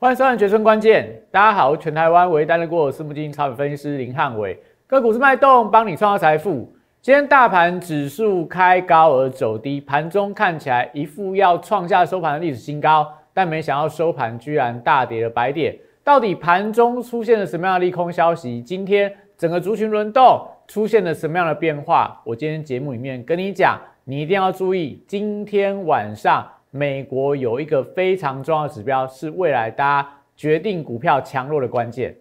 欢迎收看《决胜关键》，大家好，全台湾唯一担任过私募基金超级分析师林汉伟，个股是脉动，帮你创造财富。今天大盘指数开高而走低，盘中看起来一副要创下收盘的历史新高，但没想到收盘居然大跌了百点。到底盘中出现了什么样的利空消息？今天整个族群轮动出现了什么样的变化？我今天节目里面跟你讲，你一定要注意，今天晚上。美国有一个非常重要的指标，是未来大家决定股票强弱的关键。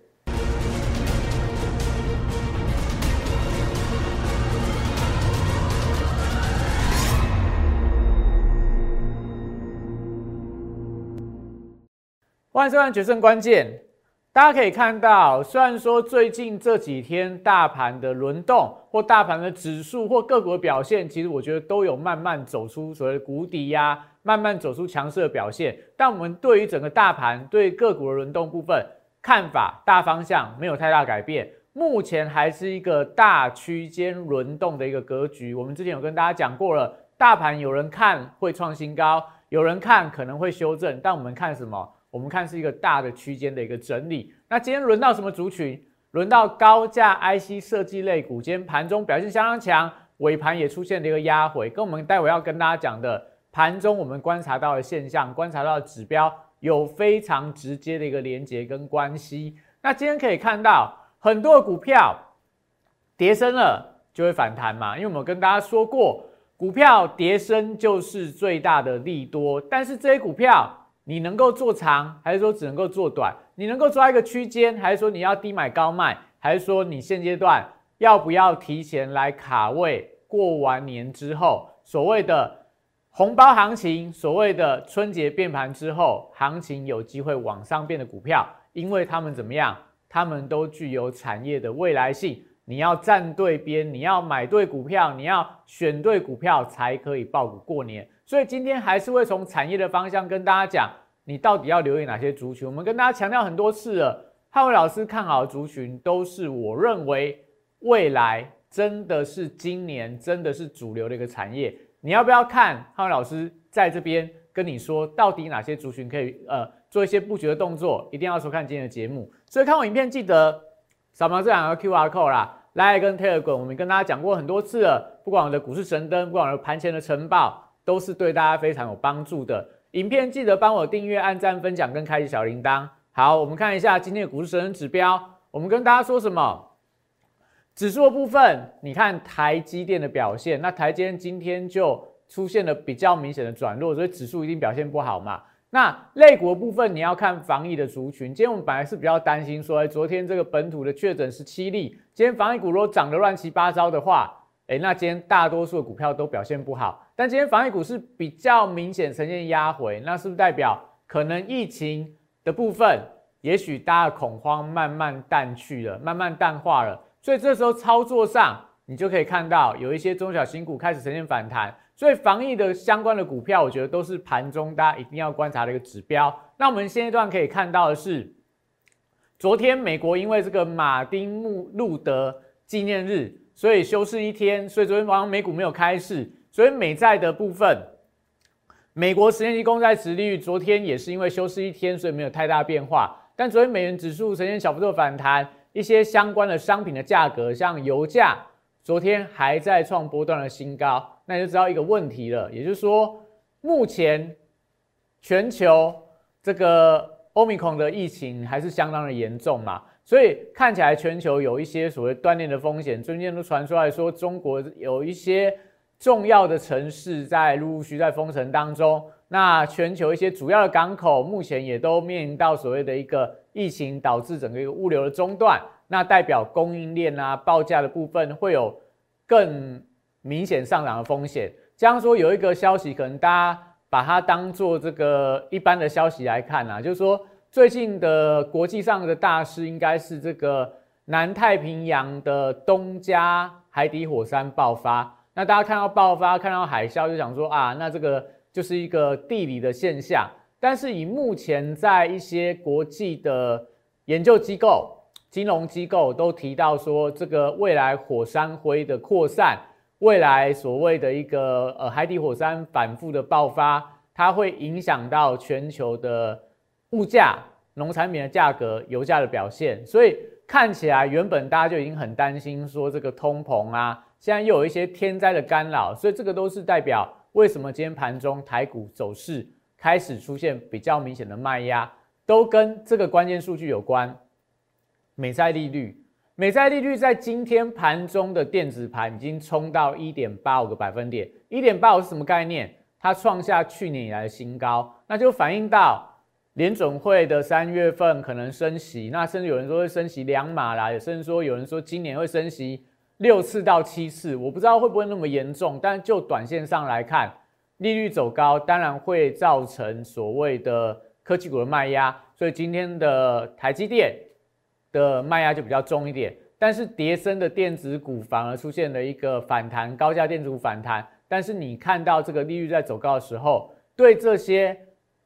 欢迎收看《决胜关键》。大家可以看到，虽然说最近这几天大盘的轮动，或大盘的指数，或个股的表现，其实我觉得都有慢慢走出所谓的谷底呀，慢慢走出强势的表现。但我们对于整个大盘、对个股的轮动部分看法，大方向没有太大改变，目前还是一个大区间轮动的一个格局。我们之前有跟大家讲过了，大盘有人看会创新高，有人看可能会修正，但我们看什么？我们看是一个大的区间的一个整理。那今天轮到什么族群？轮到高价 IC 设计类股，今天盘中表现相当强，尾盘也出现了一个压回，跟我们待会要跟大家讲的盘中我们观察到的现象、观察到的指标有非常直接的一个连接跟关系。那今天可以看到很多股票跌升了就会反弹嘛，因为我们跟大家说过，股票跌升就是最大的利多，但是这些股票。你能够做长，还是说只能够做短？你能够抓一个区间，还是说你要低买高卖？还是说你现阶段要不要提前来卡位？过完年之后，所谓的红包行情，所谓的春节变盘之后，行情有机会往上变的股票，因为他们怎么样？他们都具有产业的未来性。你要站对边，你要买对股票，你要选对股票，才可以爆股过年。所以今天还是会从产业的方向跟大家讲，你到底要留意哪些族群。我们跟大家强调很多次了，汉伟老师看好的族群都是我认为未来真的是今年真的是主流的一个产业。你要不要看汉伟老师在这边跟你说，到底哪些族群可以呃做一些布局的动作？一定要收看今天的节目。所以看我影片记得扫描这两个 Q R code 啦，来跟 Telegram，我们跟大家讲过很多次了，不管我的股市神灯，不管我的盘前的晨报。都是对大家非常有帮助的。影片记得帮我订阅、按赞、分享跟开启小铃铛。好，我们看一下今天的股市神指标。我们跟大家说什么？指数的部分，你看台积电的表现，那台积电今天就出现了比较明显的转弱，所以指数一定表现不好嘛。那类股的部分，你要看防疫的族群。今天我们本来是比较担心说，昨天这个本土的确诊是七例，今天防疫股如果涨得乱七八糟的话。哎，那今天大多数的股票都表现不好，但今天防疫股是比较明显呈现压回，那是不是代表可能疫情的部分，也许大家的恐慌慢慢淡去了，慢慢淡化了，所以这时候操作上你就可以看到有一些中小型股开始呈现反弹，所以防疫的相关的股票，我觉得都是盘中大家一定要观察的一个指标。那我们现阶段可以看到的是，昨天美国因为这个马丁路德纪念日。所以休市一天，所以昨天晚上美股没有开市，所以美债的部分，美国十年期公债殖利率昨天也是因为休市一天，所以没有太大变化。但昨天美元指数呈现小幅度反弹，一些相关的商品的价格，像油价，昨天还在创波段的新高，那你就知道一个问题了，也就是说，目前全球这个欧米孔的疫情还是相当的严重嘛。所以看起来全球有一些所谓断裂的风险，最近都传出来说，中国有一些重要的城市在陆陆续在封城当中。那全球一些主要的港口目前也都面临到所谓的一个疫情导致整个一个物流的中断，那代表供应链啊报价的部分会有更明显上涨的风险。这样说有一个消息，可能大家把它当做这个一般的消息来看啊，就是说。最近的国际上的大事应该是这个南太平洋的东加海底火山爆发。那大家看到爆发，看到海啸，就想说啊，那这个就是一个地理的现象。但是以目前在一些国际的研究机构、金融机构都提到说，这个未来火山灰的扩散，未来所谓的一个呃海底火山反复的爆发，它会影响到全球的。物价，农产品的价格、油价的表现，所以看起来原本大家就已经很担心说这个通膨啊，现在又有一些天灾的干扰，所以这个都是代表为什么今天盘中台股走势开始出现比较明显的卖压，都跟这个关键数据有关。美债利率，美债利率在今天盘中的电子盘已经冲到一点八五个百分点，一点八五是什么概念？它创下去年以来的新高，那就反映到联准会的三月份可能升息，那甚至有人说会升息两码啦，也甚至说有人说今年会升息六次到七次，我不知道会不会那么严重，但就短线上来看，利率走高当然会造成所谓的科技股的卖压，所以今天的台积电的卖压就比较重一点，但是叠升的电子股反而出现了一个反弹，高价电子股反弹。但是你看到这个利率在走高的时候，对这些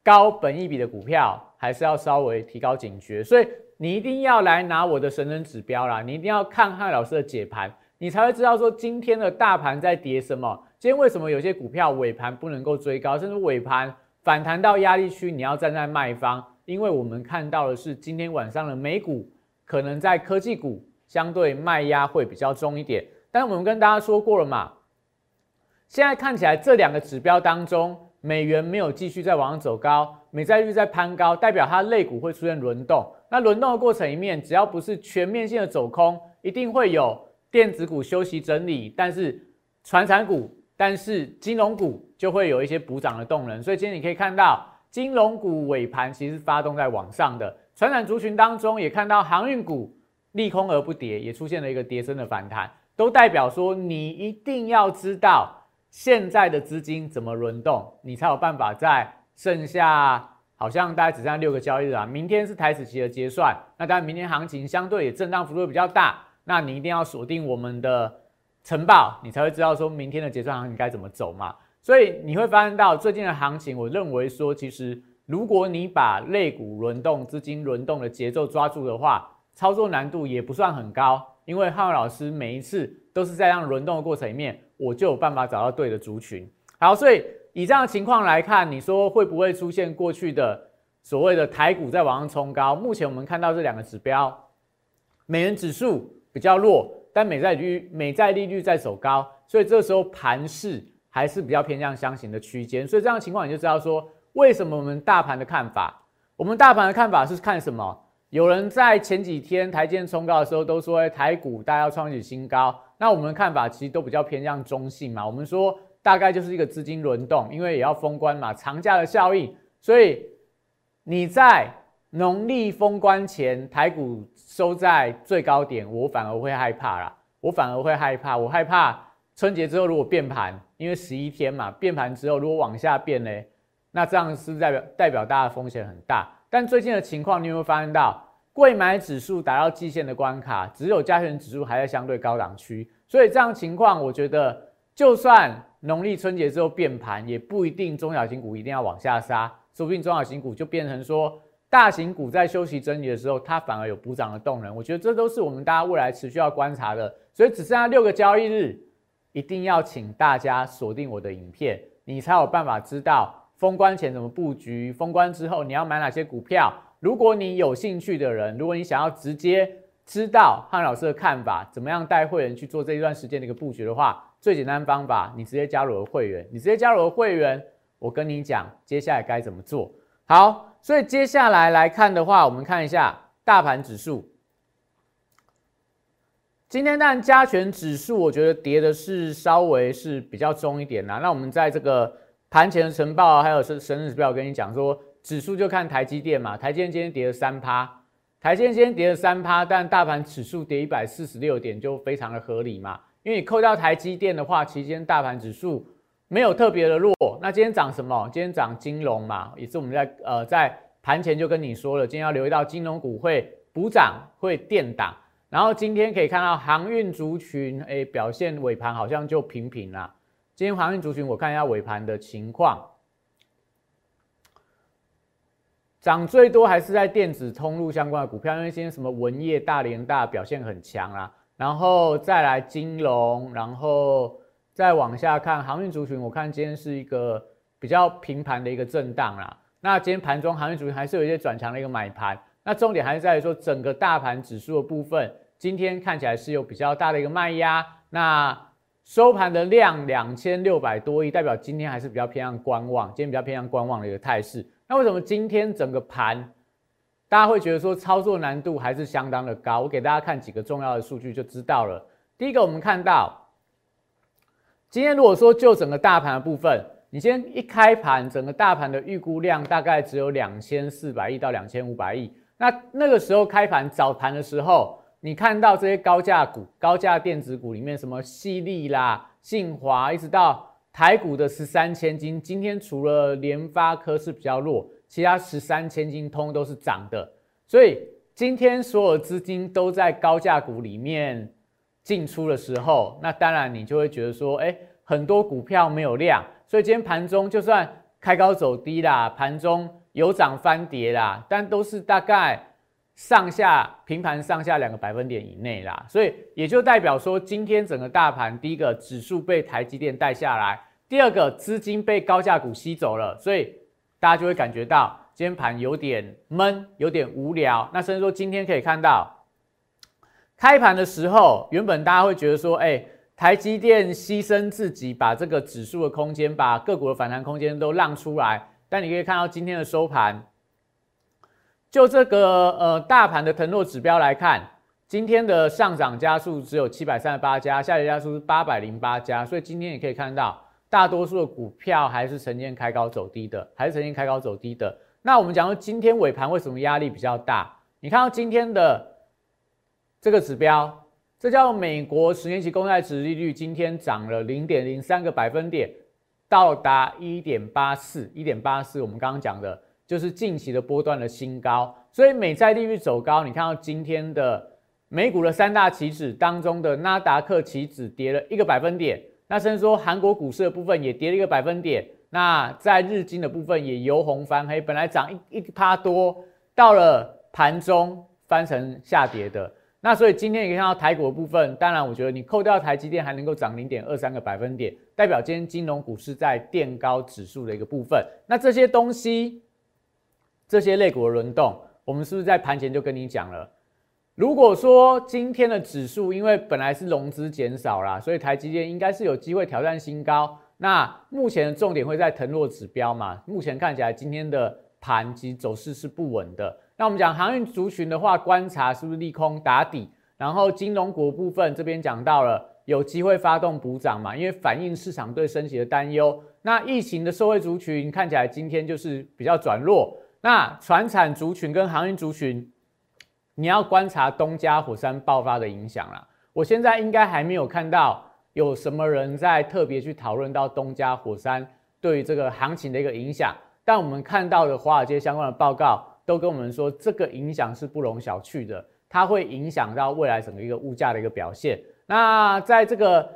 高本益比的股票还是要稍微提高警觉，所以你一定要来拿我的神人指标啦，你一定要看汉老师的解盘，你才会知道说今天的大盘在跌什么，今天为什么有些股票尾盘不能够追高，甚至尾盘反弹到压力区，你要站在卖方，因为我们看到的是今天晚上的美股可能在科技股相对卖压会比较重一点，但是我们跟大家说过了嘛。现在看起来，这两个指标当中，美元没有继续在往上走高，美债率在攀高，代表它类股会出现轮动。那轮动的过程里面，只要不是全面性的走空，一定会有电子股休息整理，但是传产股，但是金融股就会有一些补涨的动能。所以今天你可以看到，金融股尾盘其实发动在往上的，传产族群当中也看到航运股利空而不跌，也出现了一个跌升的反弹，都代表说你一定要知道。现在的资金怎么轮动，你才有办法在剩下好像大概只剩下六个交易日啊。明天是台子期的结算，那当然明天行情相对也震荡幅度比较大，那你一定要锁定我们的晨报，你才会知道说明天的结算行情该怎么走嘛。所以你会发现到最近的行情，我认为说其实如果你把类股轮动、资金轮动的节奏抓住的话，操作难度也不算很高，因为汉老师每一次都是在让轮动的过程里面。我就有办法找到对的族群。好，所以以这样的情况来看，你说会不会出现过去的所谓的台股在往上冲高？目前我们看到这两个指标，美元指数比较弱，但美债率美债利率在走高，所以这时候盘势还是比较偏向箱型的区间。所以这样的情况你就知道说，为什么我们大盘的看法，我们大盘的看法是看什么？有人在前几天台建冲高的时候都说台股大家要创起新高。那我们的看法其实都比较偏向中性嘛，我们说大概就是一个资金轮动，因为也要封关嘛，长假的效应，所以你在农历封关前台股收在最高点，我反而会害怕啦，我反而会害怕，我害怕春节之后如果变盘，因为十一天嘛，变盘之后如果往下变呢，那这样是代表代表大家风险很大。但最近的情况，你有没有发现到？贵买指数达到季线的关卡，只有加权指数还在相对高档区，所以这样情况，我觉得就算农历春节之后变盘，也不一定中小型股一定要往下杀，说不定中小型股就变成说大型股在休息整理的时候，它反而有补涨的动能。我觉得这都是我们大家未来持续要观察的。所以只剩下六个交易日，一定要请大家锁定我的影片，你才有办法知道封关前怎么布局，封关之后你要买哪些股票。如果你有兴趣的人，如果你想要直接知道汉老师的看法，怎么样带会员去做这一段时间的一个布局的话，最简单方法，你直接加入我的会员。你直接加入我的会员，我跟你讲接下来该怎么做。好，所以接下来来看的话，我们看一下大盘指数。今天当然加权指数，我觉得跌的是稍微是比较重一点啦。那我们在这个盘前的晨报，还有是神日指标，跟你讲说。指数就看台积电嘛，台积电今天跌了三趴，台积电今天跌了三趴，但大盘指数跌一百四十六点就非常的合理嘛，因为你扣掉台积电的话，期间大盘指数没有特别的弱。那今天涨什么？今天涨金融嘛，也是我们在呃在盘前就跟你说了，今天要留意到金融股会补涨，会垫档。然后今天可以看到航运族群，哎，表现尾盘好像就平平啦。今天航运族群我看一下尾盘的情况。涨最多还是在电子通路相关的股票，因为今天什么文业、大连大表现很强啊，然后再来金融，然后再往下看航运族群，我看今天是一个比较平盘的一个震荡啦。那今天盘中行业主还是有一些转强的一个买盘。那重点还是在于说，整个大盘指数的部分，今天看起来是有比较大的一个卖压。那收盘的量两千六百多亿，代表今天还是比较偏向观望，今天比较偏向观望的一个态势。那为什么今天整个盘大家会觉得说操作难度还是相当的高？我给大家看几个重要的数据就知道了。第一个，我们看到今天如果说就整个大盘的部分。你先一开盘，整个大盘的预估量大概只有两千四百亿到两千五百亿。那那个时候开盘早盘的时候，你看到这些高价股、高价电子股里面，什么犀利啦、信华，一直到台股的十三千金，今天除了联发科是比较弱，其他十三千金通都是涨的。所以今天所有资金都在高价股里面进出的时候，那当然你就会觉得说，哎，很多股票没有量。所以今天盘中就算开高走低啦，盘中有涨翻跌啦，但都是大概上下平盘上下两个百分点以内啦。所以也就代表说，今天整个大盘，第一个指数被台积电带下来，第二个资金被高价股吸走了，所以大家就会感觉到今天盘有点闷，有点无聊。那甚至说今天可以看到开盘的时候，原本大家会觉得说，哎。台积电牺牲自己，把这个指数的空间，把个股的反弹空间都让出来。但你可以看到今天的收盘，就这个呃大盘的腾落指标来看，今天的上涨加速只有七百三十八家，下跌加速是八百零八家。所以今天也可以看到，大多数的股票还是呈现开高走低的，还是呈现开高走低的。那我们讲说今天尾盘为什么压力比较大？你看到今天的这个指标。这叫美国十年期公债值利率今天涨了零点零三个百分点，到达一点八四，一点八四。我们刚刚讲的就是近期的波段的新高，所以美债利率走高。你看到今天的美股的三大期指当中的纳达克期指跌了一个百分点，那甚至说韩国股市的部分也跌了一个百分点。那在日经的部分也由红翻黑，本来涨一一趴多，到了盘中翻成下跌的。那所以今天你可以看到台股的部分，当然我觉得你扣掉台积电还能够涨零点二三个百分点，代表今天金融股市在垫高指数的一个部分。那这些东西，这些类股的轮动，我们是不是在盘前就跟你讲了？如果说今天的指数因为本来是融资减少啦，所以台积电应该是有机会挑战新高。那目前的重点会在腾落指标嘛？目前看起来今天的盘及走势是不稳的。那我们讲航运族群的话，观察是不是利空打底，然后金融股部分这边讲到了有机会发动补涨嘛，因为反映市场对升息的担忧。那疫情的社会族群看起来今天就是比较转弱。那船产族群跟航运族群，你要观察东加火山爆发的影响啦。我现在应该还没有看到有什么人在特别去讨论到东加火山对于这个行情的一个影响，但我们看到的华尔街相关的报告。都跟我们说，这个影响是不容小觑的，它会影响到未来整个一个物价的一个表现。那在这个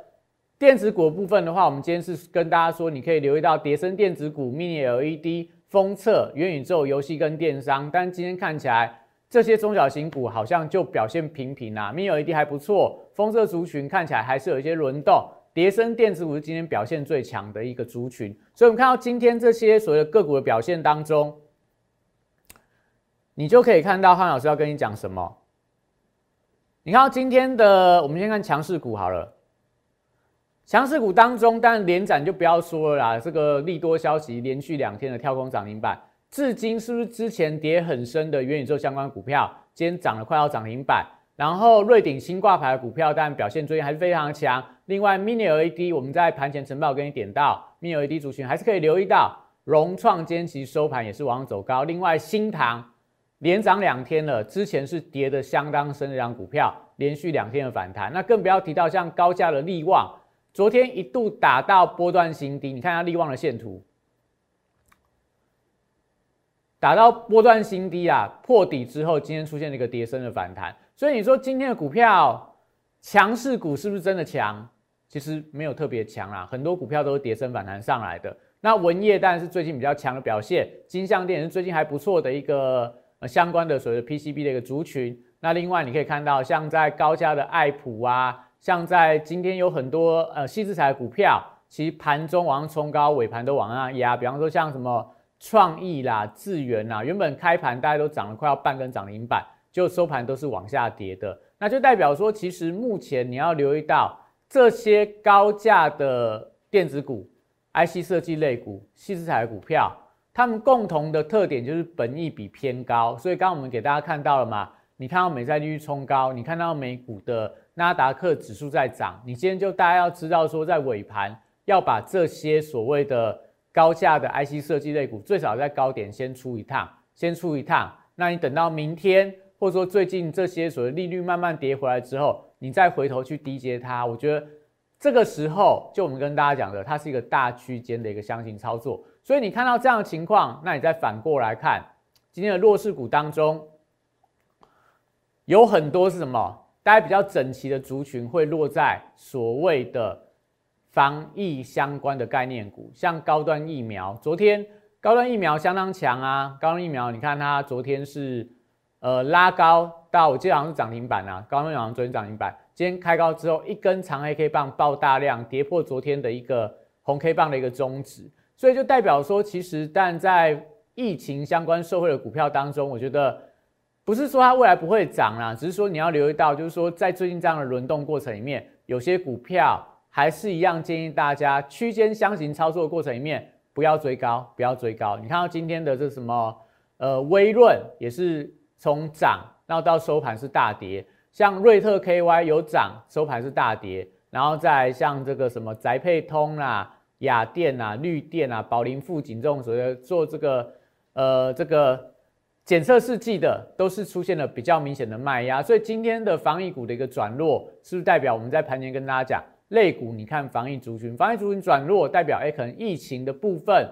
电子股部分的话，我们今天是跟大家说，你可以留意到叠升电子股、Mini LED、封测、元宇宙、游戏跟电商。但今天看起来，这些中小型股好像就表现平平啊，Mini LED 还不错，封测族群看起来还是有一些轮动。叠升电子股是今天表现最强的一个族群，所以我们看到今天这些所谓的个股的表现当中。你就可以看到汉老师要跟你讲什么。你看今天的，我们先看强势股好了。强势股当中，但连展就不要说了啦。这个利多消息连续两天的跳空涨停板，至今是不是之前跌很深的元宇宙相关股票，今天涨了快要涨停板。然后瑞鼎新挂牌的股票，但表现最近还是非常强。另外，mini LED 我们在盘前晨报给你点到，mini LED 族群还是可以留意到。融创今天其实收盘也是往上走高。另外，新塘。连涨两天了，之前是跌的相当深的一张股票，连续两天的反弹，那更不要提到像高价的利旺，昨天一度打到波段新低，你看下利旺的线图，打到波段新低啊，破底之后，今天出现了一个跌升的反弹，所以你说今天的股票强势股是不是真的强？其实没有特别强啦，很多股票都是跌升反弹上来的。那文业当然是最近比较强的表现，金相电是最近还不错的一个。相关的所谓的 PCB 的一个族群，那另外你可以看到，像在高价的爱普啊，像在今天有很多呃细资材股票，其实盘中往上冲高，尾盘都往上压。比方说像什么创意啦、智源啦，原本开盘大家都涨了快要半根涨停板，就收盘都是往下跌的，那就代表说，其实目前你要留意到这些高价的电子股、IC 设计类股、细资材股票，它们共同的特点就是本益比偏高，所以刚刚我们给大家看到了嘛，你看到美债利率冲高，你看到美股的纳达克指数在涨，你今天就大家要知道说，在尾盘要把这些所谓的高价的 IC 设计类股，最少在高点先出一趟，先出一趟。那你等到明天，或者说最近这些所谓利率慢慢跌回来之后，你再回头去低接它，我觉得这个时候就我们跟大家讲的，它是一个大区间的一个箱型操作。所以你看到这样的情况，那你再反过来看今天的弱势股当中，有很多是什么？大家比较整齐的族群会落在所谓的防疫相关的概念股，像高端疫苗。昨天高端疫苗相当强啊，高端疫苗你看它昨天是呃拉高到我记得好像是涨停板啊，高端疫苗昨天涨停板，今天开高之后一根长黑 K 棒爆大量，跌破昨天的一个红 K 棒的一个中值，所以就代表说，其实但在疫情相关社会的股票当中，我觉得。不是说它未来不会涨啦，只是说你要留意到，就是说在最近这样的轮动过程里面，有些股票还是一样建议大家区间箱型操作的过程里面不要追高，不要追高。你看到今天的这什么呃微润也是从涨，然后到收盘是大跌，像瑞特 KY 有涨，收盘是大跌，然后再像这个什么宅配通啦、雅电啊、绿电啊、宝林富锦这种所谓做这个呃这个。检测试剂的都是出现了比较明显的卖压，所以今天的防疫股的一个转弱，是不是代表我们在盘前跟大家讲，类股你看防疫族群，防疫族群转弱，代表哎可能疫情的部分，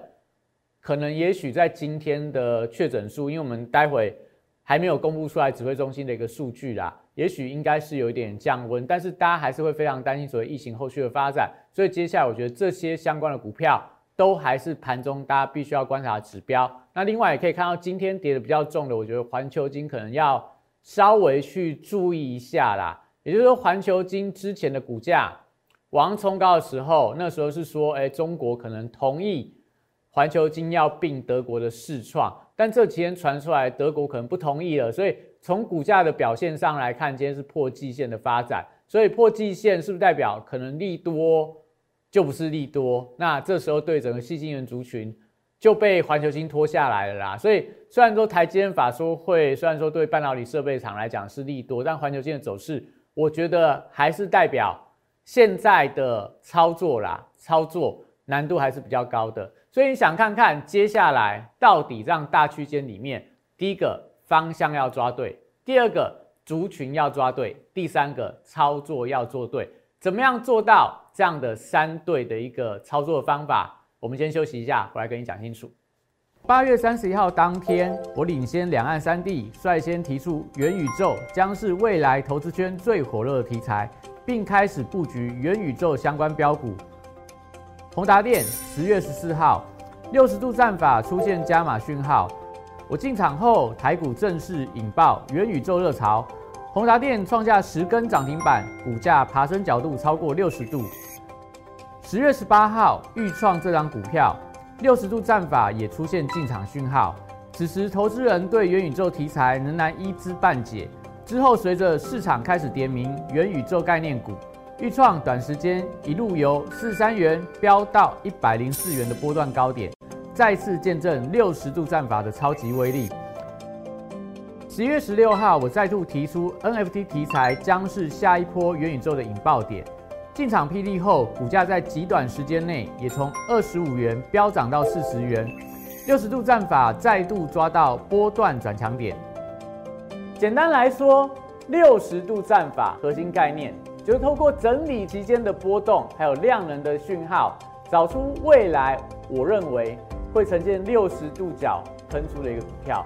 可能也许在今天的确诊数，因为我们待会还没有公布出来指挥中心的一个数据啦，也许应该是有一点降温，但是大家还是会非常担心所谓疫情后续的发展，所以接下来我觉得这些相关的股票。都还是盘中大家必须要观察的指标。那另外也可以看到，今天跌的比较重的，我觉得环球金可能要稍微去注意一下啦。也就是说，环球金之前的股价往上冲高的时候，那时候是说，哎，中国可能同意环球金要并德国的世创，但这几天传出来，德国可能不同意了。所以从股价的表现上来看，今天是破季线的发展。所以破季线是不是代表可能利多？就不是利多，那这时候对整个细晶圆族群就被环球金拖下来了啦。所以虽然说台积电法说会，虽然说对半导体设备厂来讲是利多，但环球金的走势，我觉得还是代表现在的操作啦，操作难度还是比较高的。所以你想看看接下来到底让大区间里面，第一个方向要抓对，第二个族群要抓对，第三个操作要做对。怎么样做到这样的三对的一个操作方法？我们先休息一下，回来跟你讲清楚。八月三十一号当天，我领先两岸三地，率先提出元宇宙将是未来投资圈最火热的题材，并开始布局元宇宙相关标股。宏达电十月十四号，六十度战法出现加码讯号，我进场后，台股正式引爆元宇宙热潮。宏达电创下十根涨停板，股价爬升角度超过六十度。十月十八号，预创这张股票六十度战法也出现进场讯号。此时，投资人对元宇宙题材仍然一知半解。之后，随着市场开始点名元宇宙概念股，预创短时间一路由四三元飙到一百零四元的波段高点，再次见证六十度战法的超级威力。十一月十六号，我再度提出 NFT 题材将是下一波元宇宙的引爆点。进场霹雳后，股价在极短时间内也从二十五元飙涨到四十元。六十度战法再度抓到波段转强点。简单来说，六十度战法核心概念就是透过整理期间的波动，还有量能的讯号，找出未来我认为会呈现六十度角喷出的一个股票。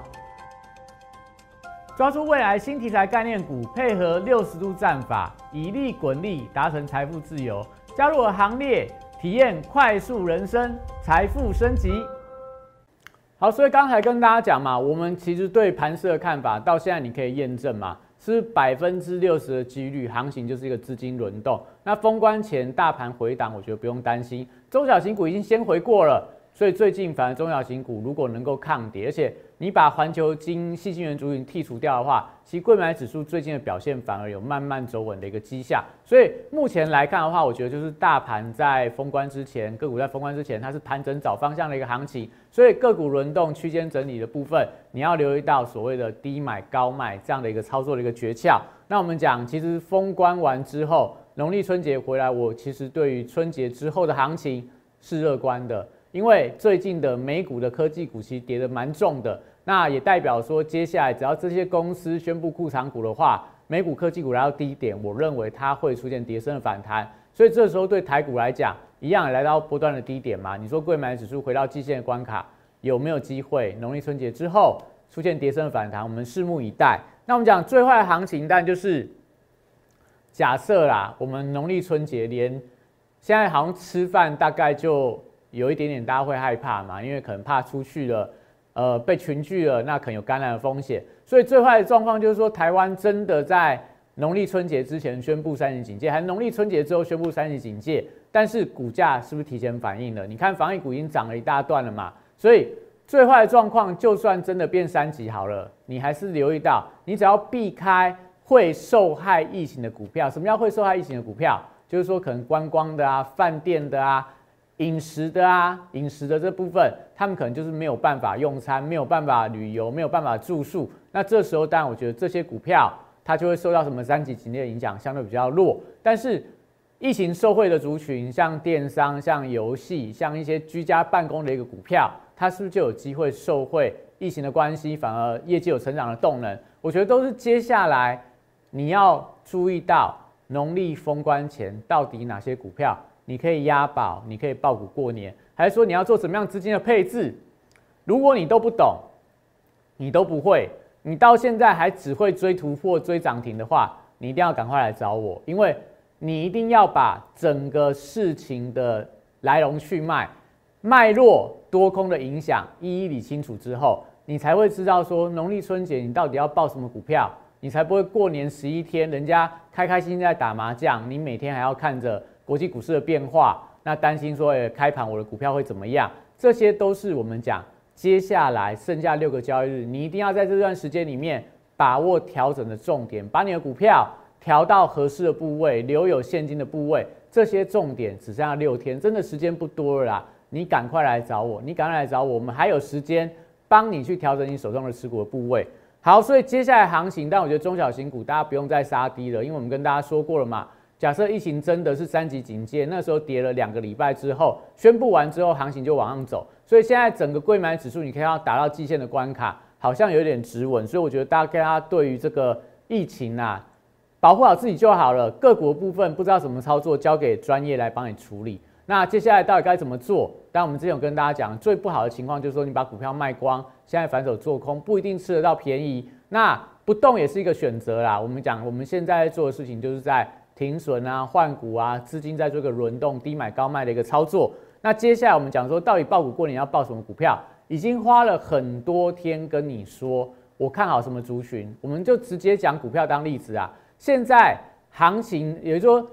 抓住未来新题材概念股，配合六十度战法，以利滚利，达成财富自由。加入我行列，体验快速人生，财富升级。好，所以刚才跟大家讲嘛，我们其实对盘势的看法，到现在你可以验证嘛，是百分之六十的几率，行情就是一个资金轮动。那封关前大盘回档，我觉得不用担心，中小型股已经先回过了。所以最近反而中小型股如果能够抗跌，而且你把环球金、细晶元族群剔除掉的话，其实贵买指数最近的表现反而有慢慢走稳的一个迹象。所以目前来看的话，我觉得就是大盘在封关之前，个股在封关之前，它是盘整找方向的一个行情。所以个股轮动、区间整理的部分，你要留意到所谓的低买高卖这样的一个操作的一个诀窍。那我们讲，其实封关完之后，农历春节回来，我其实对于春节之后的行情是乐观的。因为最近的美股的科技股其实跌得蛮重的，那也代表说接下来只要这些公司宣布库藏股的话，美股科技股来到低点，我认为它会出现跌升的反弹，所以这时候对台股来讲，一样也来到波段的低点嘛。你说贵买指数回到季线的关卡，有没有机会？农历春节之后出现跌升的反弹，我们拭目以待。那我们讲最坏的行情，但就是假设啦，我们农历春节连现在好像吃饭大概就。有一点点，大家会害怕嘛？因为可能怕出去了，呃，被群聚了，那可能有感染的风险。所以最坏的状况就是说，台湾真的在农历春节之前宣布三级警戒，还农历春节之后宣布三级警戒，但是股价是不是提前反应了？你看防疫股已经涨了一大段了嘛？所以最坏的状况，就算真的变三级好了，你还是留意到，你只要避开会受害疫情的股票。什么叫会受害疫情的股票？就是说可能观光的啊，饭店的啊。饮食的啊，饮食的这部分，他们可能就是没有办法用餐，没有办法旅游，没有办法住宿。那这时候，当然我觉得这些股票它就会受到什么三级警戒的影响，相对比较弱。但是疫情受惠的族群，像电商、像游戏、像一些居家办公的一个股票，它是不是就有机会受惠疫情的关系，反而业绩有成长的动能？我觉得都是接下来你要注意到农历封关前到底哪些股票。你可以押宝，你可以爆股过年，还是说你要做什么样资金的配置？如果你都不懂，你都不会，你到现在还只会追突破、追涨停的话，你一定要赶快来找我，因为你一定要把整个事情的来龙去脉、脉络、多空的影响一一理清楚之后，你才会知道说农历春节你到底要报什么股票，你才不会过年十一天人家开开心心在打麻将，你每天还要看着。国际股市的变化，那担心说，诶，开盘我的股票会怎么样？这些都是我们讲接下来剩下六个交易日，你一定要在这段时间里面把握调整的重点，把你的股票调到合适的部位，留有现金的部位。这些重点只剩下六天，真的时间不多了啦！你赶快来找我，你赶快来找我，我们还有时间帮你去调整你手中的持股的部位。好，所以接下来行情，但我觉得中小型股大家不用再杀低了，因为我们跟大家说过了嘛。假设疫情真的是三级警戒，那时候跌了两个礼拜之后，宣布完之后，行情就往上走。所以现在整个贵买指数，你可以要达到季线的关卡，好像有点止稳。所以我觉得大家对于这个疫情啊，保护好自己就好了。个股部分不知道怎么操作，交给专业来帮你处理。那接下来到底该怎么做？但我们之前有跟大家讲，最不好的情况就是说你把股票卖光，现在反手做空，不一定吃得到便宜。那不动也是一个选择啦。我们讲我们现在做的事情，就是在。停损啊，换股啊，资金在做一个轮动，低买高卖的一个操作。那接下来我们讲说，到底报股过年要报什么股票？已经花了很多天跟你说，我看好什么族群，我们就直接讲股票当例子啊。现在行情，也就是说，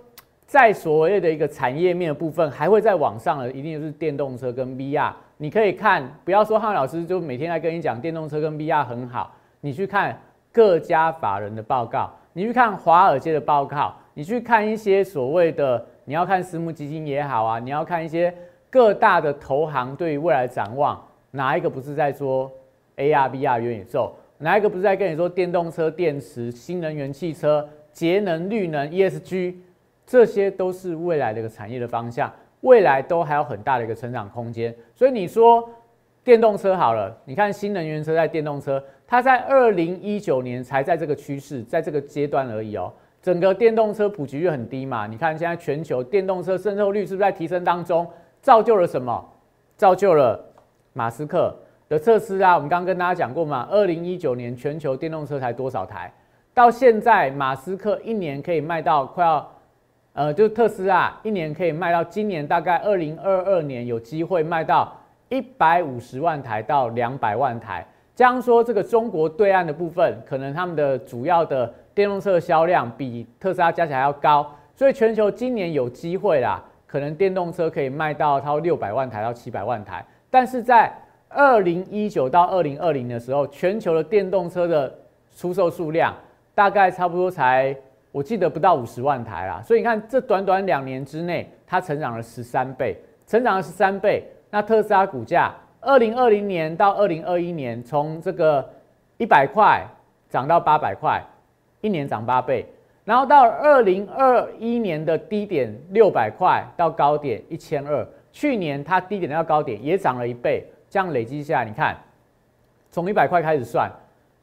在所谓的一个产业面的部分，还会在往上的，一定就是电动车跟 VR。你可以看，不要说汉老师就每天来跟你讲电动车跟 VR 很好，你去看各家法人的报告，你去看华尔街的报告。你去看一些所谓的，你要看私募基金也好啊，你要看一些各大的投行对于未来展望，哪一个不是在说 AR、VR、元宇宙？哪一个不是在跟你说电动车、电池、新能源汽车、节能、绿能、ESG？这些都是未来的一个产业的方向，未来都还有很大的一个成长空间。所以你说电动车好了，你看新能源车在电动车，它在二零一九年才在这个趋势，在这个阶段而已哦。整个电动车普及率很低嘛？你看现在全球电动车渗透率是不是在提升当中？造就了什么？造就了马斯克的特斯拉。我们刚刚跟大家讲过嘛，二零一九年全球电动车才多少台？到现在马斯克一年可以卖到快要，呃，就是特斯拉一年可以卖到今年大概二零二二年有机会卖到一百五十万台到两百万台。这样说，这个中国对岸的部分，可能他们的主要的。电动车的销量比特斯拉加起来要高，所以全球今年有机会啦，可能电动车可以卖到超六百万台到七百万台。但是在二零一九到二零二零的时候，全球的电动车的出售数量大概差不多才，我记得不到五十万台啦。所以你看，这短短两年之内，它成长了十三倍，成长了十三倍。那特斯拉股价，二零二零年到二零二一年，从这个一百块涨到八百块，一年涨八倍。然后到二零二一年的低点六百块到高点一千二，去年它低点到高点也涨了一倍。这样累积下来，你看，从一百块开始算，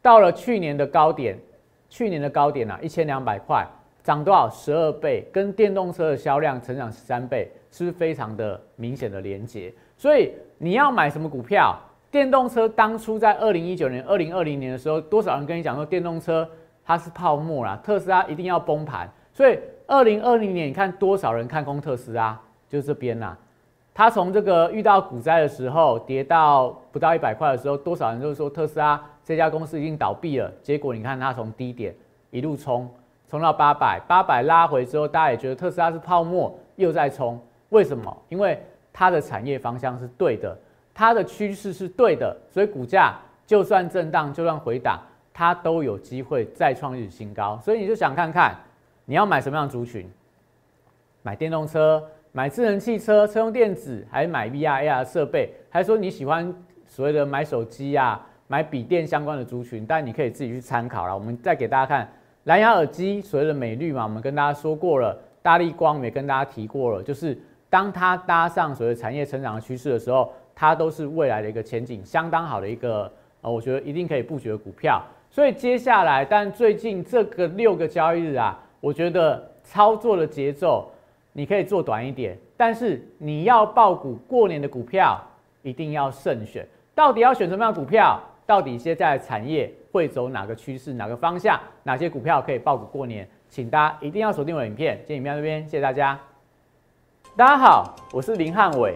到了去年的高点，去年的高点啊，一千两百块，涨多少？十二倍，跟电动车的销量成长十三倍，是不是非常的明显的连接？所以你要买什么股票？电动车当初在二零一九年、二零二零年的时候，多少人跟你讲说电动车它是泡沫啦，特斯拉一定要崩盘。所以二零二零年，你看多少人看空特斯拉？就这边呐。他从这个遇到股灾的时候跌到不到一百块的时候，多少人就是说特斯拉这家公司已经倒闭了。结果你看它从低点一路冲，冲到八百，八百拉回之后，大家也觉得特斯拉是泡沫，又在冲。为什么？因为它的产业方向是对的，它的趋势是对的，所以股价就算震荡，就算回档，它都有机会再创历史新高。所以你就想看看，你要买什么样的族群？买电动车。买智能汽车、车用电子，还是买 VR、AR 设备，还是说你喜欢所谓的买手机啊、买笔电相关的族群？但你可以自己去参考了。我们再给大家看蓝牙耳机，所谓的美绿嘛，我们跟大家说过了。大力光也跟大家提过了，就是当它搭上所谓产业成长的趋势的时候，它都是未来的一个前景相当好的一个呃，我觉得一定可以布局的股票。所以接下来，但最近这个六个交易日啊，我觉得操作的节奏。你可以做短一点，但是你要报股过年的股票一定要慎选。到底要选什么样的股票？到底现在产业会走哪个趋势、哪个方向？哪些股票可以报股过年？请大家一定要锁定我的影片。今天影片这边，谢谢大家。大家好，我是林汉伟，